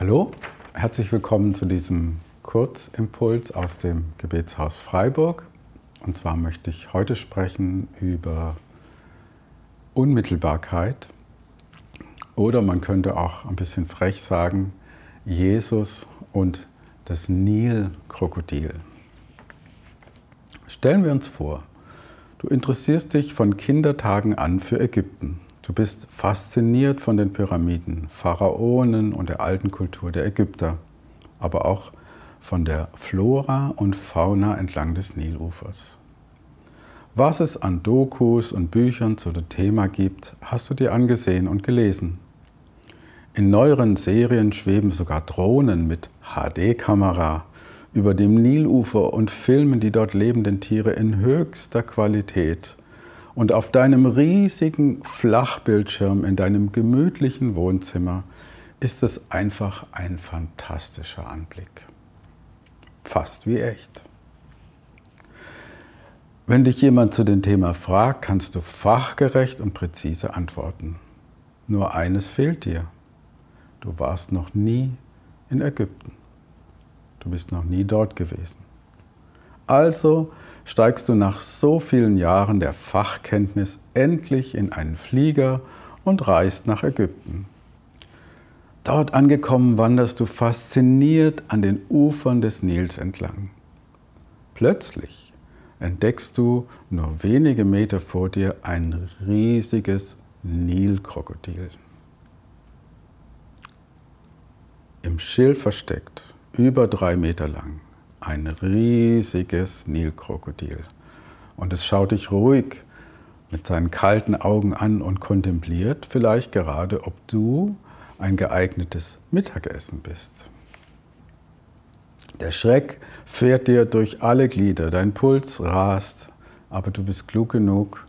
Hallo, herzlich willkommen zu diesem Kurzimpuls aus dem Gebetshaus Freiburg. Und zwar möchte ich heute sprechen über Unmittelbarkeit oder man könnte auch ein bisschen frech sagen, Jesus und das Nilkrokodil. Stellen wir uns vor, du interessierst dich von Kindertagen an für Ägypten. Du bist fasziniert von den Pyramiden, Pharaonen und der alten Kultur der Ägypter, aber auch von der Flora und Fauna entlang des Nilufers. Was es an Dokus und Büchern zu dem Thema gibt, hast du dir angesehen und gelesen. In neueren Serien schweben sogar Drohnen mit HD-Kamera über dem Nilufer und filmen die dort lebenden Tiere in höchster Qualität. Und auf deinem riesigen Flachbildschirm in deinem gemütlichen Wohnzimmer ist es einfach ein fantastischer Anblick. Fast wie echt. Wenn dich jemand zu dem Thema fragt, kannst du fachgerecht und präzise antworten. Nur eines fehlt dir. Du warst noch nie in Ägypten. Du bist noch nie dort gewesen. Also steigst du nach so vielen Jahren der Fachkenntnis endlich in einen Flieger und reist nach Ägypten. Dort angekommen wanderst du fasziniert an den Ufern des Nils entlang. Plötzlich entdeckst du nur wenige Meter vor dir ein riesiges Nilkrokodil. Im Schilf versteckt, über drei Meter lang, ein riesiges Nilkrokodil. Und es schaut dich ruhig mit seinen kalten Augen an und kontempliert vielleicht gerade, ob du ein geeignetes Mittagessen bist. Der Schreck fährt dir durch alle Glieder, dein Puls rast, aber du bist klug genug,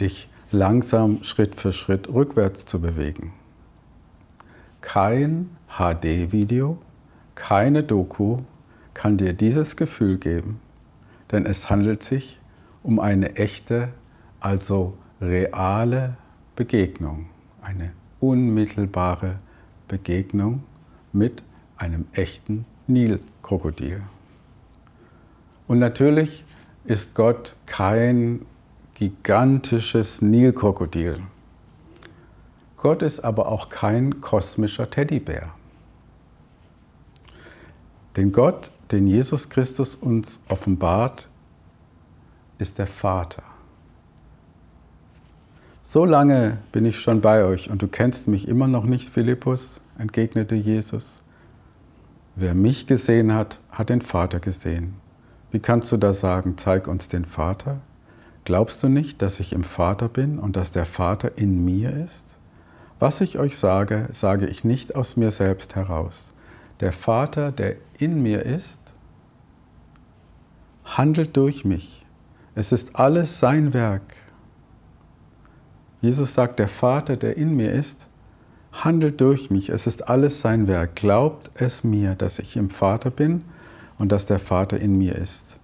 dich langsam Schritt für Schritt rückwärts zu bewegen. Kein HD-Video, keine Doku kann dir dieses Gefühl geben, denn es handelt sich um eine echte, also reale Begegnung, eine unmittelbare Begegnung mit einem echten Nilkrokodil. Und natürlich ist Gott kein gigantisches Nilkrokodil. Gott ist aber auch kein kosmischer Teddybär. Den Gott, den Jesus Christus uns offenbart, ist der Vater. So lange bin ich schon bei euch und du kennst mich immer noch nicht, Philippus, entgegnete Jesus. Wer mich gesehen hat, hat den Vater gesehen. Wie kannst du da sagen, zeig uns den Vater? Glaubst du nicht, dass ich im Vater bin und dass der Vater in mir ist? Was ich euch sage, sage ich nicht aus mir selbst heraus. Der Vater, der in mir ist, handelt durch mich. Es ist alles sein Werk. Jesus sagt, der Vater, der in mir ist, handelt durch mich. Es ist alles sein Werk. Glaubt es mir, dass ich im Vater bin und dass der Vater in mir ist.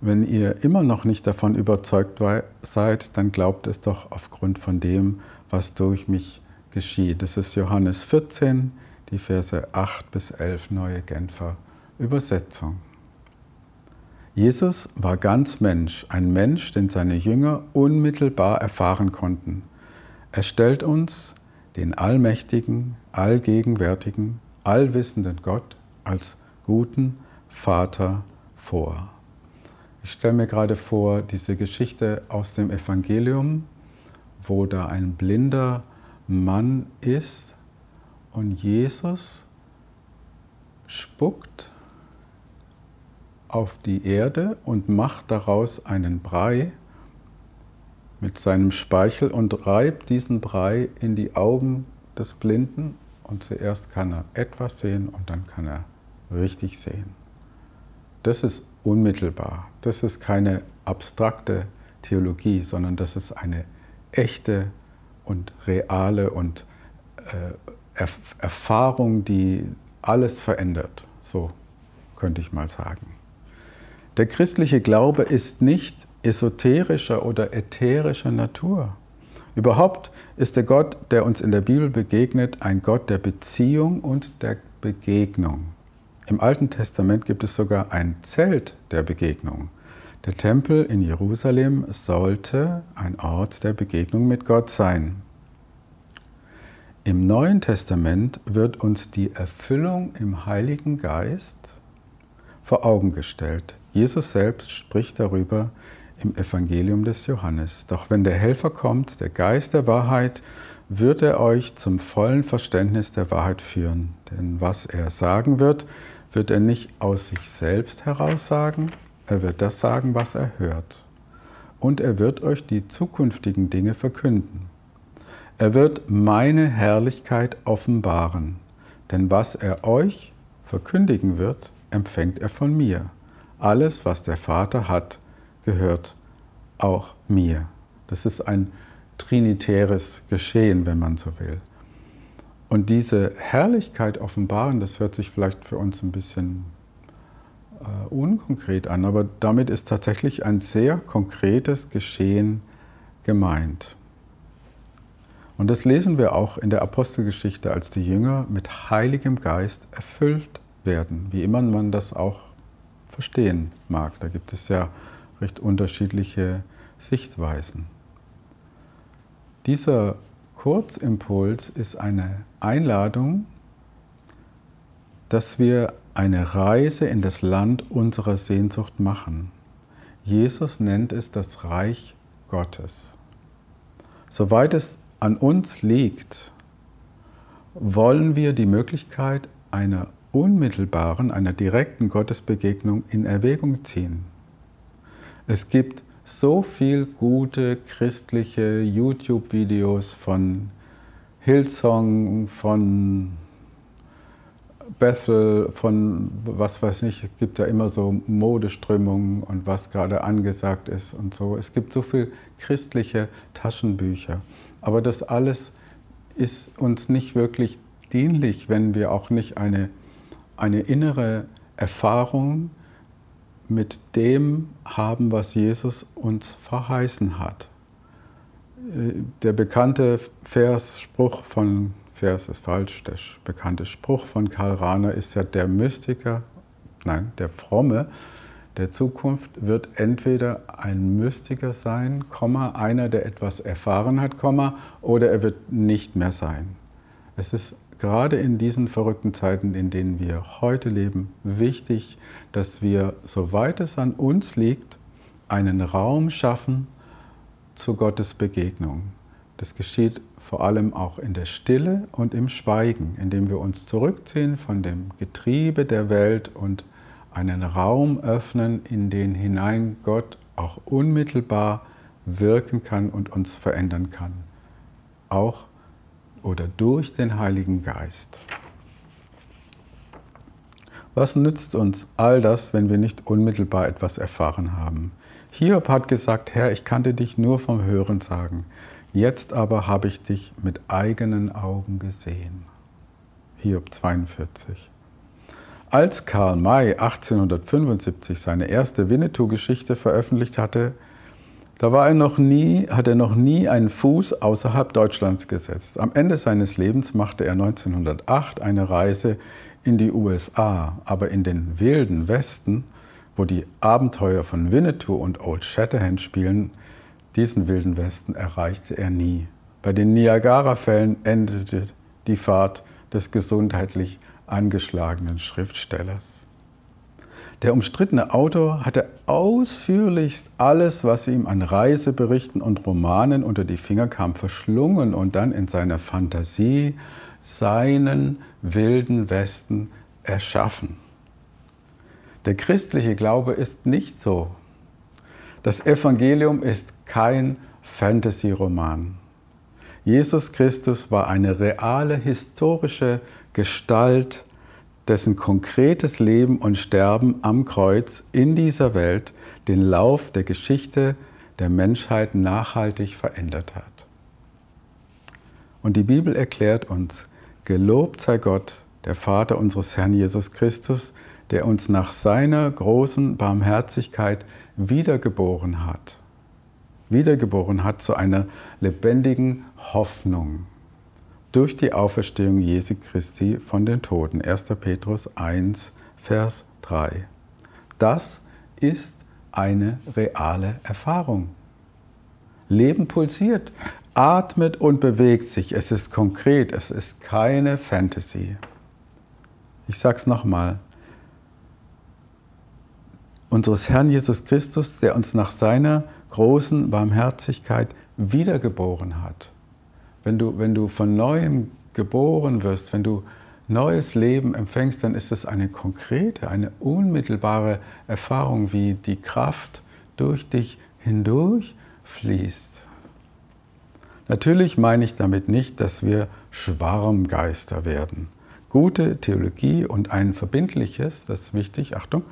Wenn ihr immer noch nicht davon überzeugt seid, dann glaubt es doch aufgrund von dem, was durch mich geschieht. Das ist Johannes 14, die Verse 8 bis 11, neue Genfer Übersetzung. Jesus war ganz Mensch, ein Mensch, den seine Jünger unmittelbar erfahren konnten. Er stellt uns den allmächtigen, allgegenwärtigen, allwissenden Gott als guten Vater vor. Ich stelle mir gerade vor, diese Geschichte aus dem Evangelium, wo da ein blinder Mann ist und Jesus spuckt auf die Erde und macht daraus einen Brei mit seinem Speichel und reibt diesen Brei in die Augen des Blinden und zuerst kann er etwas sehen und dann kann er richtig sehen. Das ist unmittelbar. Das ist keine abstrakte Theologie, sondern das ist eine echte und reale und äh, Erfahrung, die alles verändert. So könnte ich mal sagen. Der christliche Glaube ist nicht esoterischer oder ätherischer Natur. Überhaupt ist der Gott, der uns in der Bibel begegnet, ein Gott der Beziehung und der Begegnung. Im Alten Testament gibt es sogar ein Zelt der Begegnung. Der Tempel in Jerusalem sollte ein Ort der Begegnung mit Gott sein. Im Neuen Testament wird uns die Erfüllung im Heiligen Geist vor Augen gestellt. Jesus selbst spricht darüber im Evangelium des Johannes. Doch wenn der Helfer kommt, der Geist der Wahrheit, wird er euch zum vollen Verständnis der Wahrheit führen. Denn was er sagen wird, wird er nicht aus sich selbst heraus sagen, er wird das sagen, was er hört. Und er wird euch die zukünftigen Dinge verkünden. Er wird meine Herrlichkeit offenbaren, denn was er euch verkündigen wird, empfängt er von mir. Alles, was der Vater hat, gehört auch mir. Das ist ein trinitäres Geschehen, wenn man so will. Und diese Herrlichkeit offenbaren, das hört sich vielleicht für uns ein bisschen äh, unkonkret an, aber damit ist tatsächlich ein sehr konkretes Geschehen gemeint. Und das lesen wir auch in der Apostelgeschichte, als die Jünger mit Heiligem Geist erfüllt werden, wie immer man das auch verstehen mag. Da gibt es ja recht unterschiedliche Sichtweisen. Dieser Kurzimpuls ist eine Einladung, dass wir eine Reise in das Land unserer Sehnsucht machen. Jesus nennt es das Reich Gottes. Soweit es an uns liegt, wollen wir die Möglichkeit einer unmittelbaren, einer direkten Gottesbegegnung in Erwägung ziehen. Es gibt so viel gute christliche YouTube-Videos von Hillsong, von Bethel, von was weiß ich, es gibt ja immer so Modeströmungen und was gerade angesagt ist und so. Es gibt so viel christliche Taschenbücher. Aber das alles ist uns nicht wirklich dienlich, wenn wir auch nicht eine, eine innere Erfahrung mit dem haben, was Jesus uns verheißen hat. Der bekannte Versspruch von, Vers ist falsch, der bekannte Spruch von Karl Rahner ist ja, der Mystiker, nein, der Fromme der Zukunft wird entweder ein Mystiker sein, einer, der etwas erfahren hat, oder er wird nicht mehr sein. Es ist gerade in diesen verrückten Zeiten, in denen wir heute leben, wichtig, dass wir, soweit es an uns liegt, einen Raum schaffen zu Gottes Begegnung. Das geschieht vor allem auch in der Stille und im Schweigen, indem wir uns zurückziehen von dem Getriebe der Welt und einen Raum öffnen, in den hinein Gott auch unmittelbar wirken kann und uns verändern kann. Auch oder durch den Heiligen Geist. Was nützt uns all das, wenn wir nicht unmittelbar etwas erfahren haben? Hiob hat gesagt, Herr, ich kannte dich nur vom Hören sagen, jetzt aber habe ich dich mit eigenen Augen gesehen. Hiob 42. Als Karl May 1875 seine erste Winnetou-Geschichte veröffentlicht hatte, da war er noch nie, hat er noch nie einen Fuß außerhalb Deutschlands gesetzt. Am Ende seines Lebens machte er 1908 eine Reise in die USA, aber in den wilden Westen, wo die Abenteuer von Winnetou und Old Shatterhand spielen, diesen wilden Westen erreichte er nie. Bei den Niagara-Fällen endete die Fahrt des gesundheitlich angeschlagenen Schriftstellers. Der umstrittene Autor hatte ausführlichst alles, was ihm an Reiseberichten und Romanen unter die Finger kam, verschlungen und dann in seiner Fantasie seinen wilden Westen erschaffen. Der christliche Glaube ist nicht so. Das Evangelium ist kein Fantasy-Roman. Jesus Christus war eine reale historische Gestalt, dessen konkretes Leben und Sterben am Kreuz in dieser Welt den Lauf der Geschichte der Menschheit nachhaltig verändert hat. Und die Bibel erklärt uns, gelobt sei Gott, der Vater unseres Herrn Jesus Christus, der uns nach seiner großen Barmherzigkeit wiedergeboren hat. wiedergeboren hat zu einer lebendigen Hoffnung durch die Auferstehung Jesu Christi von den Toten. 1. Petrus 1, Vers 3. Das ist eine reale Erfahrung. Leben pulsiert, atmet und bewegt sich. Es ist konkret, es ist keine Fantasy. Ich sage es nochmal. Unseres Herrn Jesus Christus, der uns nach seiner großen Barmherzigkeit wiedergeboren hat. Wenn du, wenn du von neuem geboren wirst, wenn du neues Leben empfängst, dann ist es eine konkrete, eine unmittelbare Erfahrung, wie die Kraft durch dich hindurch fließt. Natürlich meine ich damit nicht, dass wir Schwarmgeister werden. Gute Theologie und ein verbindliches, das ist wichtig, Achtung,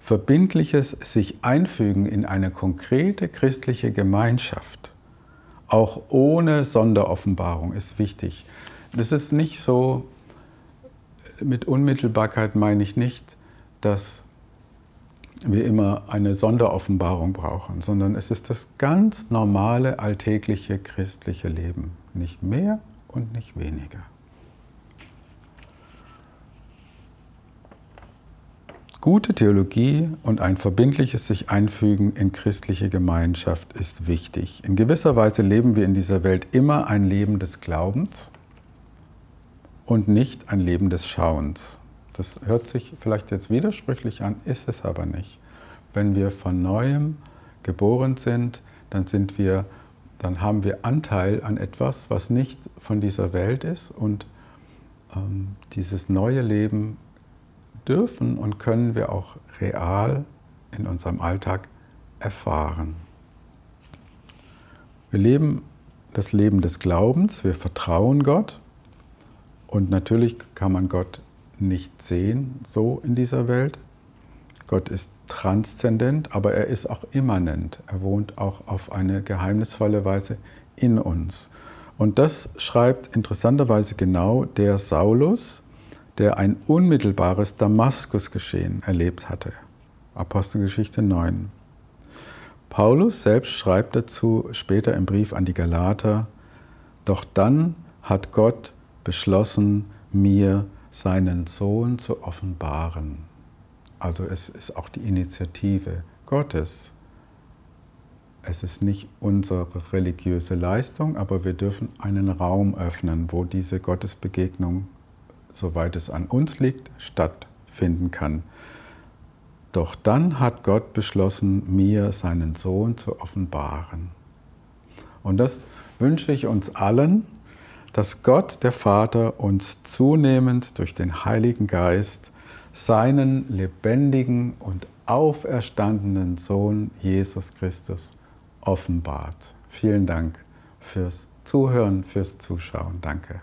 verbindliches sich einfügen in eine konkrete christliche Gemeinschaft, auch ohne Sonderoffenbarung, ist wichtig. Das ist nicht so, mit Unmittelbarkeit meine ich nicht, dass wir immer eine Sonderoffenbarung brauchen, sondern es ist das ganz normale, alltägliche christliche Leben. Nicht mehr und nicht weniger. Gute Theologie und ein verbindliches sich einfügen in christliche Gemeinschaft ist wichtig. In gewisser Weise leben wir in dieser Welt immer ein Leben des Glaubens und nicht ein Leben des Schauens. Das hört sich vielleicht jetzt widersprüchlich an, ist es aber nicht. Wenn wir von neuem geboren sind, dann sind wir, dann haben wir Anteil an etwas, was nicht von dieser Welt ist und ähm, dieses neue Leben dürfen und können wir auch real in unserem Alltag erfahren. Wir leben das Leben des Glaubens, wir vertrauen Gott und natürlich kann man Gott nicht sehen so in dieser Welt. Gott ist transzendent, aber er ist auch immanent. Er wohnt auch auf eine geheimnisvolle Weise in uns. Und das schreibt interessanterweise genau der Saulus, der ein unmittelbares Damaskusgeschehen erlebt hatte. Apostelgeschichte 9. Paulus selbst schreibt dazu später im Brief an die Galater, doch dann hat Gott beschlossen, mir seinen Sohn zu offenbaren. Also es ist auch die Initiative Gottes. Es ist nicht unsere religiöse Leistung, aber wir dürfen einen Raum öffnen, wo diese Gottesbegegnung, soweit es an uns liegt, stattfinden kann. Doch dann hat Gott beschlossen, mir seinen Sohn zu offenbaren. Und das wünsche ich uns allen, dass Gott, der Vater, uns zunehmend durch den Heiligen Geist seinen lebendigen und auferstandenen Sohn Jesus Christus offenbart. Vielen Dank fürs Zuhören, fürs Zuschauen. Danke.